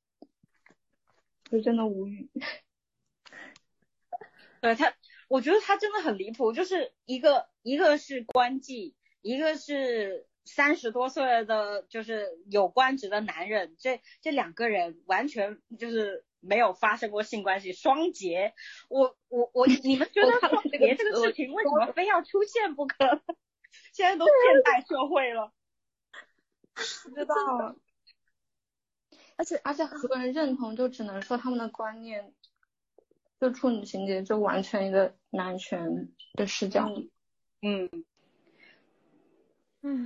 Speaker 2: 就真的无语，
Speaker 1: 对他，我觉得他真的很离谱，就是一个一个是官妓，一个是三十多岁的，就是有官职的男人，这这两个人完全就是没有发生过性关系，双节，我我我，你们觉得双节这个事情为什么非要出现不可？现在都现代社会了，
Speaker 2: 不知道。而且而且很多人认同，就只能说他们的观念，就处女情节就完全一个男权的视角。
Speaker 1: 嗯
Speaker 3: 嗯，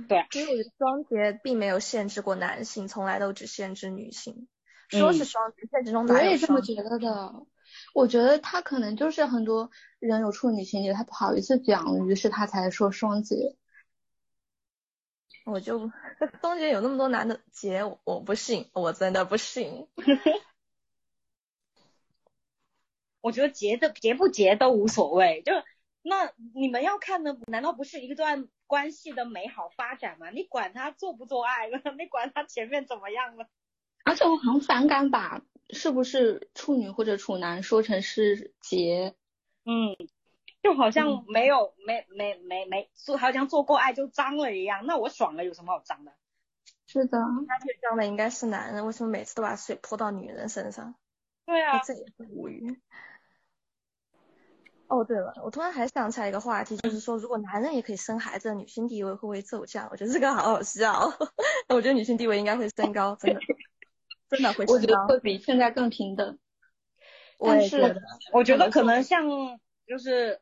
Speaker 1: 对。
Speaker 3: 因为我觉得双节并没有限制过男性，从来都只限制女性。说是双节，现实中
Speaker 2: 我也这么觉得的。我觉得他可能就是很多人有处女情节，他不好意思讲，于是他才说双节。
Speaker 3: 我就双节有那么多男的结，我不信，我真的不信。
Speaker 1: 我觉得结的结不结都无所谓，就那你们要看的难道不是一段关系的美好发展嘛？你管他做不做爱了，你管他前面怎么样了？
Speaker 2: 而且我很反感把是不是处女或者处男说成是结，
Speaker 1: 嗯。就好像没有没没没没做，好像做过爱就脏了一样。那我爽了有什么好脏的？
Speaker 2: 是的，
Speaker 3: 那最脏的应该是男人，为什么每次都把水泼到女人身上？
Speaker 1: 对啊，
Speaker 3: 这也是无语。哦，对了，我突然还想起来一个话题，就是说如果男人也可以生孩子，女性地位会不会骤降？我觉得这个好好笑。我觉得女性地位应该会升高，真的，真的会升高。
Speaker 2: 我觉得会比现在更平等。
Speaker 3: 但是，
Speaker 1: 我觉得可能像就是。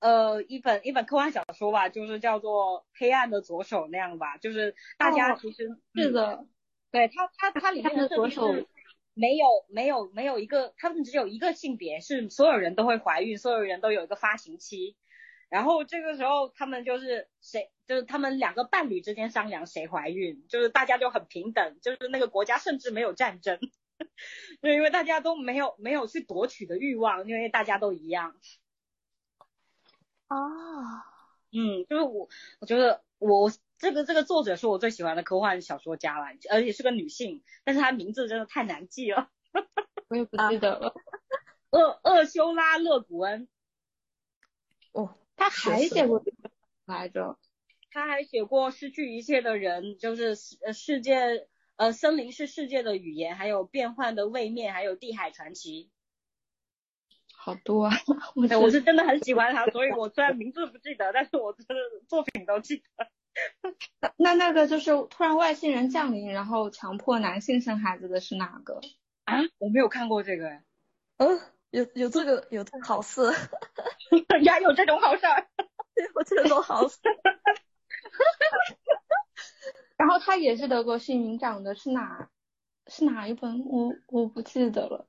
Speaker 1: 呃，一本一本科幻小说吧，就是叫做《黑暗的左手》那样吧，就是大家其实
Speaker 2: 是的，
Speaker 1: 对他他他里面的左手没有没有没有一个，他们只有一个性别，是所有人都会怀孕，所有人都有一个发情期，然后这个时候他们就是谁，就是他们两个伴侣之间商量谁怀孕，就是大家就很平等，就是那个国家甚至没有战争，就因为大家都没有没有去夺取的欲望，因为大家都一样。
Speaker 3: 啊，
Speaker 1: 嗯，就是我，我觉得我这个这个作者是我最喜欢的科幻小说家了，而且是个女性，但是她名字真的太难记了，
Speaker 2: 我也不记得了。
Speaker 1: 厄厄修拉·勒古恩。
Speaker 2: 哦，他还写过来着？
Speaker 1: 他还写过《失去一切的人》，就是世世界呃森林是世界的语言，还有变幻的位面，还有地海传奇。
Speaker 2: 好多啊！
Speaker 1: 我我是真的很喜欢他，所以我虽然名字不记得，但是我真的作品都记得。
Speaker 2: 那那个就是突然外星人降临，然后强迫男性生孩子的是哪个
Speaker 1: 啊？我没有看过这个。
Speaker 3: 嗯，有有这个有这好事，
Speaker 1: 呀，有这种好事，
Speaker 3: 有这种好事。
Speaker 2: 然后他也是得过幸运奖的，是哪是哪一本？我我不记得了。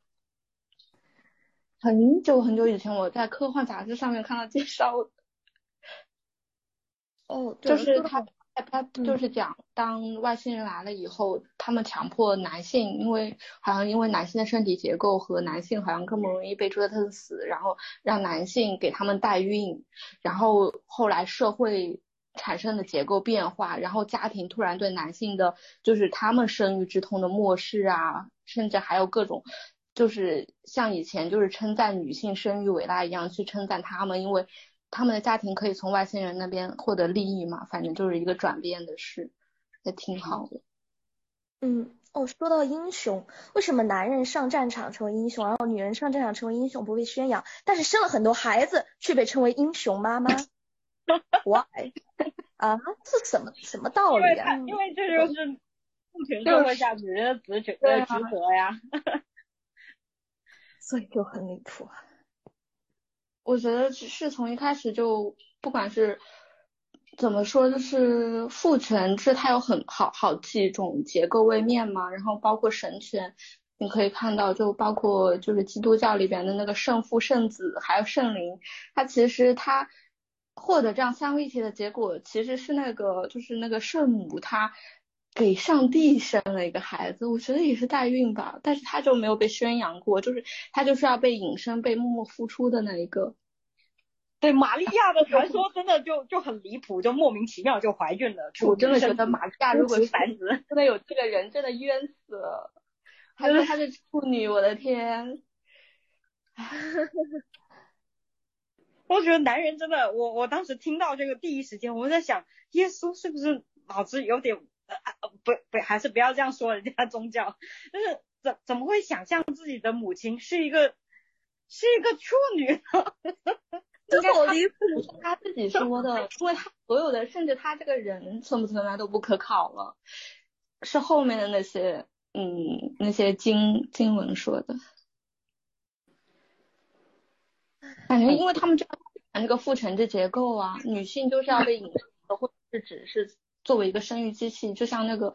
Speaker 2: 很久很久以前我在科幻杂志上面看到介绍的。
Speaker 3: 哦，
Speaker 2: 就是他。他就是讲，当外星人来了以后，他们强迫男性，因为好像因为男性的身体结构和男性好像更不容易被折腾死，然后让男性给他们代孕，然后后来社会产生的结构变化，然后家庭突然对男性的就是他们生育之痛的漠视啊，甚至还有各种就是像以前就是称赞女性生育伟大一样去称赞他们，因为。他们的家庭可以从外星人那边获得利益嘛？反正就是一个转变的事，也挺好的。
Speaker 3: 嗯，哦，说到英雄，为什么男人上战场成为英雄，然后女人上战场成为英雄不被宣扬，但是生了很多孩子却被称为英雄妈妈？Why？啊，这什么什么道理
Speaker 1: 啊？因为这就是父权社会下女人的职责职责呀，
Speaker 3: 所以就很离谱。
Speaker 2: 我觉得只是从一开始就，不管是怎么说，就是父权制它有很好好几种结构位面嘛，然后包括神权，你可以看到，就包括就是基督教里边的那个圣父、圣子还有圣灵，它其实它获得这样三位一体的结果，其实是那个就是那个圣母她给上帝生了一个孩子，我觉得也是代孕吧，但是他就没有被宣扬过，就是他就是要被隐身、被默默付出的那一个。
Speaker 1: 对玛利亚的传说真的就就很离谱，就莫名其妙就怀孕了。
Speaker 2: 我真的觉得玛利亚如果是繁殖，真的有这个人真的冤死了。还说她是处女，我的天！
Speaker 1: 我觉得男人真的，我我当时听到这个第一时间，我在想，耶稣是不是脑子有点呃不不还是不要这样说人家 宗教，就是怎怎么会想象自己的母亲是一个是一个处女呢？
Speaker 2: 好离谱！他自己说的，因为他所有的，甚至他这个人存不存在都不可考了，是后面的那些，嗯，那些经经文说的。感觉因为他们这讲这个父权制结构啊，女性就是要被隐藏的，或者是只是作为一个生育机器，就像那个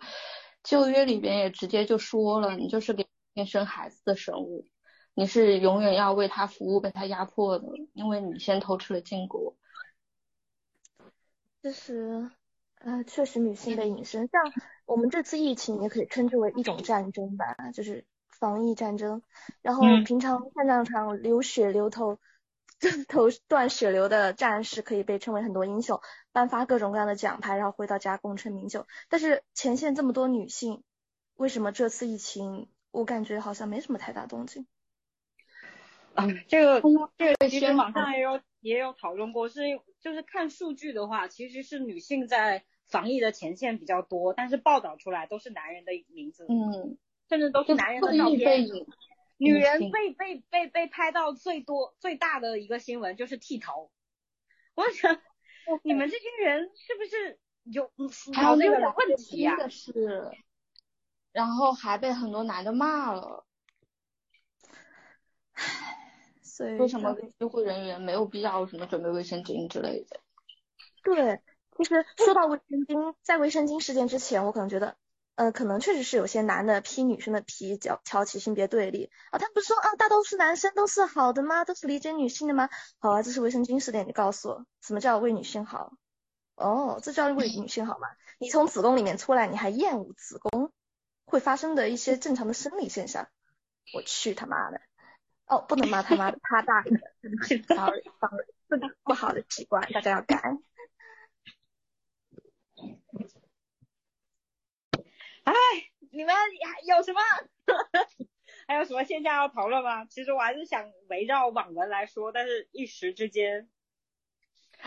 Speaker 2: 旧约里边也直接就说了，你就是给生孩子的生物。你是永远要为他服务，被他压迫的，因为你先偷吃了禁果。
Speaker 3: 其实，呃，确实女性的隐身，像我们这次疫情也可以称之为一种战争吧，就是防疫战争。然后平常战场上流血流头，头断血流的战士可以被称为很多英雄，颁发各种各样的奖牌，然后回到家功成名就。但是前线这么多女性，为什么这次疫情我感觉好像没什么太大动静？
Speaker 1: 啊，这个这个其实网上也有也有讨论过，是就是看数据的话，其实是女性在防疫的前线比较多，但是报道出来都是男人的名字，
Speaker 2: 嗯，
Speaker 1: 甚至都是男人的照片。女人被被被被拍到最多最大的一个新闻就是剃头，我想你们这些人是不是有还有那个问题啊？
Speaker 2: 是，然后还被很多男的骂了。所以为什么医护人员没有必要什么准备卫生巾之类的？
Speaker 3: 对，其实说到卫生巾，在卫生巾事件之前，我可能觉得，呃，可能确实是有些男的批女生的皮，挑挑起性别对立啊。他不是说啊，大多数男生都是好的吗？都是理解女性的吗？好啊，这是卫生巾事件，你告诉我，什么叫为女性好？哦，这叫为女性好吗？你从子宫里面出来，你还厌恶子宫会发生的一些正常的生理现象？我去他妈的！哦，不能骂他妈的，他大不起，sorry，这个不好的习惯，大家要改。
Speaker 1: 哎，你们有什么？还有什么线下要讨论吗？其实我还是想围绕网文来说，但是一时之间。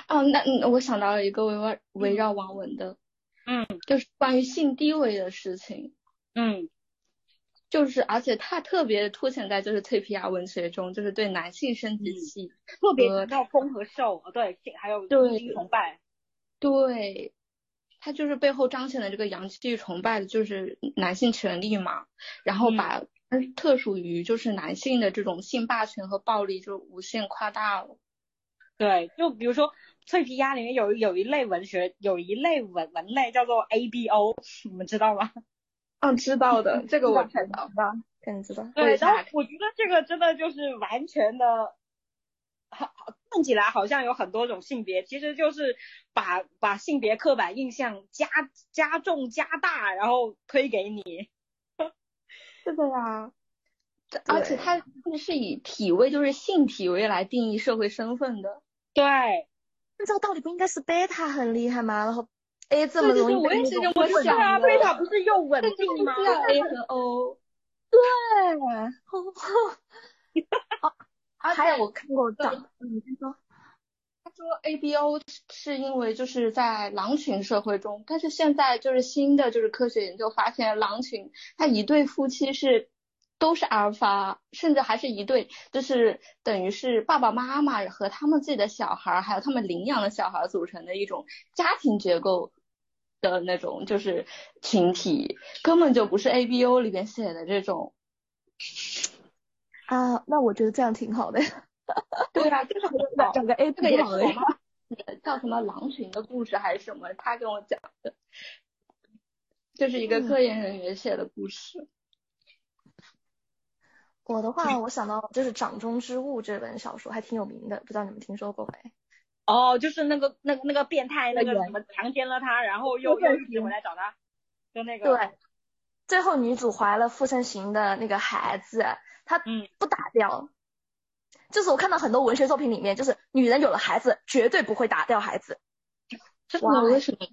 Speaker 2: 哦，那我想到了一个围绕围绕网文的，
Speaker 1: 嗯，
Speaker 2: 就是关于性地位的事情，
Speaker 1: 嗯。
Speaker 2: 就是，而且它特别凸显在就是脆皮亚文学中，就是对男性生殖器
Speaker 1: 特别强调攻和受，对，还有对崇拜，
Speaker 2: 对，它就是背后彰显的这个阳气崇拜的就是男性权利嘛，然后把特属于就是男性的这种性霸权和暴力就无限夸大了。
Speaker 1: 对，就比如说脆皮鸭里面有有一类文学，有一类文文类叫做 A B O，你们知道吗？
Speaker 2: 嗯，知道的，这个我知道，
Speaker 3: 肯定知道。
Speaker 1: 对，然后我觉得这个真的就是完全的，好看起来好像有很多种性别，其实就是把把性别刻板印象加加重加大，然后推给你。
Speaker 2: 是的呀，而且它是以体位，就是性体位来定义社会身份的。
Speaker 1: 对，
Speaker 3: 那这个道理不应该是贝塔很厉害吗？然后 A 这么容易
Speaker 2: 我也是这么
Speaker 1: 想啊，贝塔不是又稳定吗
Speaker 2: ？A 和 O。
Speaker 3: 对。还有我看过长，你先说。
Speaker 2: 他说 A B O 是因为就是在狼群社会中，但是现在就是新的就是科学研究发现，狼群它一对夫妻是都是阿尔法，甚至还是一对，就是等于是爸爸妈妈和他们自己的小孩，还有他们领养的小孩组成的一种家庭结构的那种就是群体，根本就不是 A B O 里边写的这种。
Speaker 3: 啊，那我觉得这样挺好的。
Speaker 2: 对啊，就是
Speaker 3: 整个 A
Speaker 2: 这个也是我妈叫什么狼群的故事还是什么，他跟我讲的，就是一个科研人员写的故事。
Speaker 3: 我的话，我想到就是《掌中之物》这本小说还挺有名的，不知道你们听说过没？
Speaker 1: 哦，就是那个那那个变态那个什么强奸了她，然后又又一直回来找他，就那个。
Speaker 3: 对。最后女主怀了傅盛行的那个孩子，她
Speaker 1: 嗯
Speaker 3: 不打掉。就是我看到很多文学作品里面，就是女人有了孩子，绝对不会打掉孩子。
Speaker 2: 哇，为什么？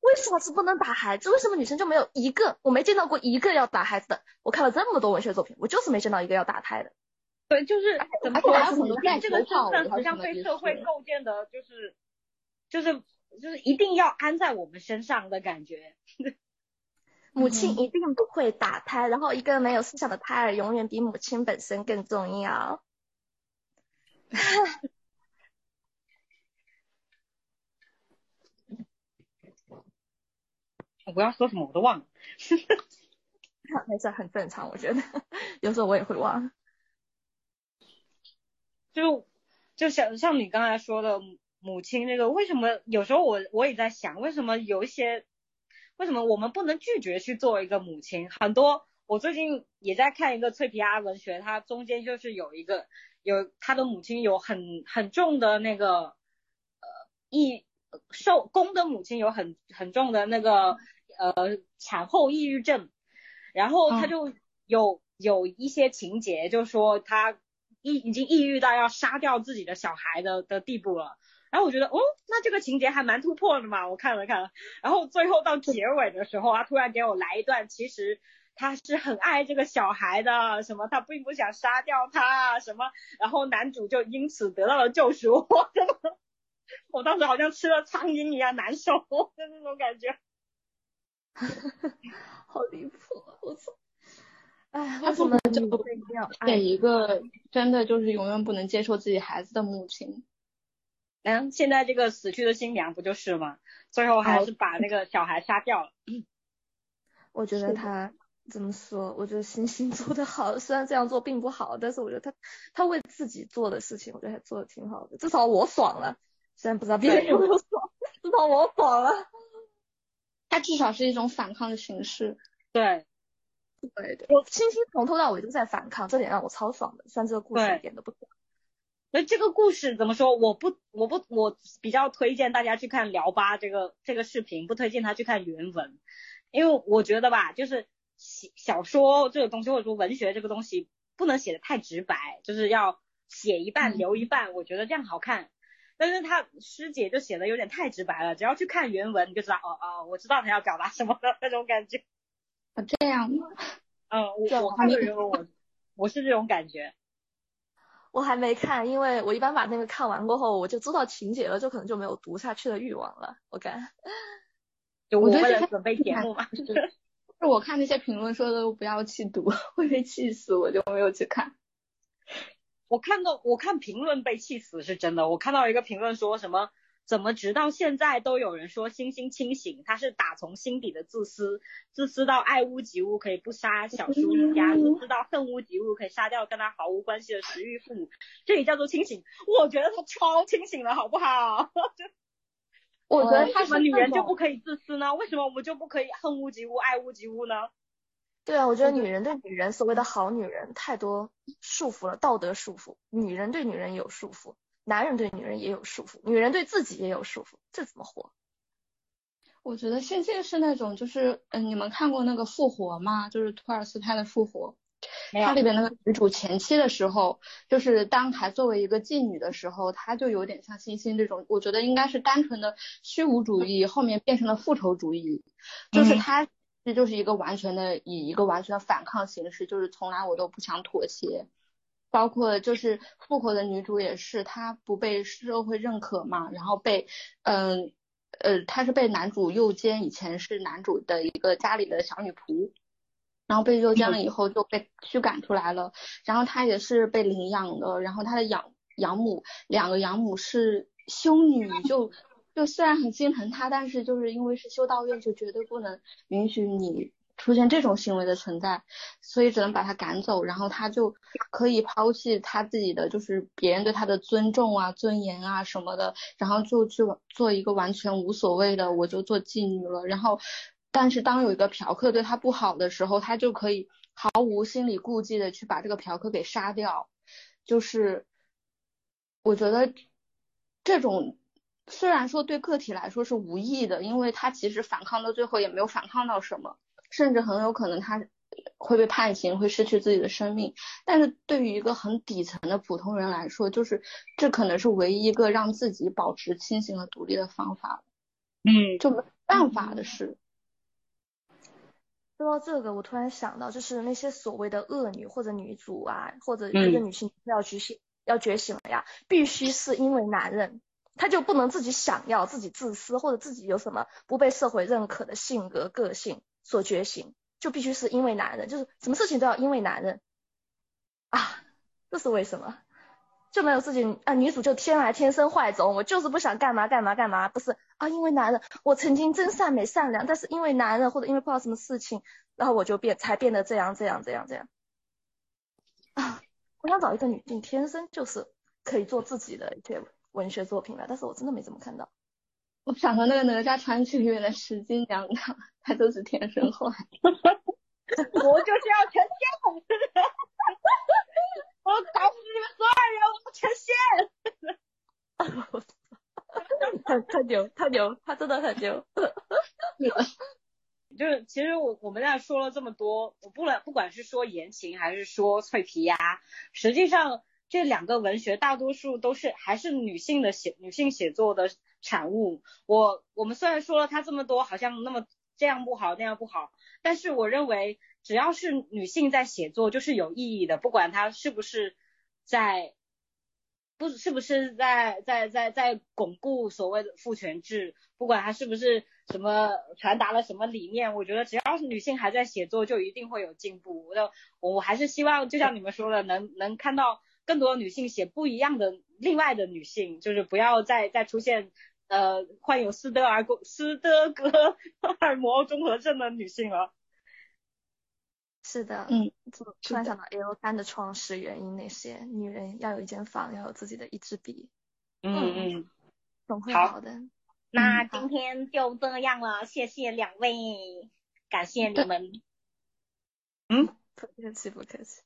Speaker 3: 为什么是不能打孩子？为什么女生就没有一个？我没见到过一个要打孩子的。我看了这么多文学作品，我就是没见到一个要打胎的。
Speaker 1: 对，就是怎么说？这个身份好像
Speaker 2: 被
Speaker 1: 社会构建的，就是就是就是一定要安在我们身上的感觉。
Speaker 3: 母亲一定不会打胎，然后一个没有思想的胎儿永远比母亲本身更重要。
Speaker 1: 我要说什么我都忘了。
Speaker 3: 没事，很正常，我觉得有时候我也会忘。
Speaker 1: 就就像像你刚才说的母亲那个，为什么有时候我我也在想，为什么有一些。为什么我们不能拒绝去做一个母亲？很多，我最近也在看一个脆皮鸭文学，它中间就是有一个有他的母亲有很很重的那个呃抑受公的母亲有很很重的那个呃产后抑郁症，然后他就有有一些情节，就说他抑已经抑郁到要杀掉自己的小孩的的地步了。然后我觉得，哦，那这个情节还蛮突破的嘛。我看了看，然后最后到结尾的时候，他突然给我来一段，其实他是很爱这个小孩的，什么他并不想杀掉他，什么，然后男主就因此得到了救赎。我真的，我当时好像吃了苍蝇一样难受的那种感觉，
Speaker 3: 好离谱，我操！哎，为什么就不一定要
Speaker 2: 给一个真的就是永远不能接受自己孩子的母亲？
Speaker 1: 嗯，现在这个死去的新娘不就是吗？最后还是把那个小孩杀掉了。
Speaker 3: 我觉得他怎么说？我觉得星星 做的好，虽然这样做并不好，但是我觉得他他为自己做的事情，我觉得还做的挺好的。至少我爽了，虽然不知道别人有没有爽，至少我爽了。
Speaker 2: 他至少是一种反抗的形式。
Speaker 1: 对，
Speaker 3: 对对。我星星从头到尾都在反抗，这点让我超爽的。虽然这个故事一点都不爽。
Speaker 1: 那这个故事怎么说？我不，我不，我比较推荐大家去看聊吧这个这个视频，不推荐他去看原文，因为我觉得吧，就是写小说这个东西或者说文学这个东西不能写的太直白，就是要写一半留一半，我觉得这样好看。但是他师姐就写的有点太直白了，只要去看原文你就知道，哦哦，我知道他要表达什么的那种感觉。
Speaker 2: 啊，这样吗？
Speaker 1: 嗯，我我看原文我我是这种感觉。
Speaker 3: 我还没看，因为我一般把那个看完过后，我就知道情节了，就可能就没有读下去的欲望了。我感，
Speaker 1: 就我为了准备节目嘛。
Speaker 2: 是我看那些评论说的不要去读，会被气死，我就没有去看。
Speaker 1: 我看到我看评论被气死是真的，我看到一个评论说什么。怎么直到现在都有人说星星清醒？他是打从心底的自私，自私到爱屋及乌可以不杀小叔一家，自私到恨屋及乌可以杀掉跟他毫无关系的食欲父母，这也叫做清醒？我觉得他超清醒了，好不好？
Speaker 2: 我觉得
Speaker 1: 为什么女人就不可以自私呢？为什么我们就不可以恨屋及乌、爱屋及乌呢？
Speaker 3: 对啊，我觉得女人对女人，所谓的好女人太多束缚了，道德束缚。女人对女人有束缚，男人对女人也有束缚，女人对自己也有束缚，这怎么活？
Speaker 2: 我觉得仙境是那种，就是嗯，你们看过那个《复活》吗？就是托尔斯泰的《复活》，它里边那个女主前期的时候，就是当还作为一个妓女的时候，她就有点像星星这种，我觉得应该是单纯的虚无主义，后面变成了复仇主义，就是她。这就是一个完全的以一个完全的反抗形式，就是从来我都不想妥协，包括就是复活的女主也是，她不被社会认可嘛，然后被嗯呃她是被男主诱奸，以前是男主的一个家里的小女仆，然后被诱奸了以后就被驱赶出来了，然后她也是被领养的，然后她的养养母两个养母是修女就。就虽然很心疼她，但是就是因为是修道院，就绝对不能允许你出现这种行为的存在，所以只能把他赶走，然后他就可以抛弃他自己的，就是别人对他的尊重啊、尊严啊什么的，然后就去做一个完全无所谓的，我就做妓女了。然后，但是当有一个嫖客对他不好的时候，他就可以毫无心理顾忌的去把这个嫖客给杀掉。就是我觉得这种。虽然说对个体来说是无益的，因为他其实反抗到最后也没有反抗到什么，甚至很有可能他会被判刑，会失去自己的生命。但是对于一个很底层的普通人来说，就是这可能是唯一一个让自己保持清醒和独立的方法。
Speaker 1: 嗯，
Speaker 2: 就没办法的事。
Speaker 3: 说到这个，我突然想到，就是那些所谓的恶女或者女主啊，或者一个女性要觉醒要觉醒了呀，必须是因为男人。他就不能自己想要，自己自私，或者自己有什么不被社会认可的性格个性所觉醒，就必须是因为男人，就是什么事情都要因为男人啊，这是为什么？就没有自己啊？女主就天来天生坏种，我就是不想干嘛干嘛干嘛，不是啊？因为男人，我曾经真善美善良，但是因为男人或者因为不知道什么事情，然后我就变才变得这样这样这样这样啊！我想找一个女性，天生就是可以做自己的一些。文学作品了，但是我真的没怎么看到。
Speaker 2: 我想和那个哪吒传奇里面的石矶娘娘，她就是天生坏。
Speaker 1: 我就是要成仙，我搞死你们所有人，我成
Speaker 3: 仙。太太牛，太牛，他真的很牛。
Speaker 1: 就是其实我我们俩说了这么多，我不能不管是说言情还是说脆皮鸭，实际上。这两个文学大多数都是还是女性的写女性写作的产物。我我们虽然说了它这么多，好像那么这样不好那样不好，但是我认为只要是女性在写作就是有意义的，不管她是不是在不是不是在在在在巩固所谓的父权制，不管他是不是什么传达了什么理念，我觉得只要是女性还在写作，就一定会有进步。我我还是希望就像你们说的，能能看到。更多女性写不一样的另外的女性，就是不要再再出现呃患有斯德尔格斯德哥尔摩综合症的女性了。
Speaker 3: 是的，
Speaker 2: 嗯，
Speaker 3: 突然想到 L 三的创始原因那些，女人要有一间房，要有自己的一支笔，
Speaker 1: 嗯嗯，
Speaker 3: 总会好的。
Speaker 1: 那今天就这样了，谢谢两位，感谢你们。
Speaker 3: 嗯，不客气不客气。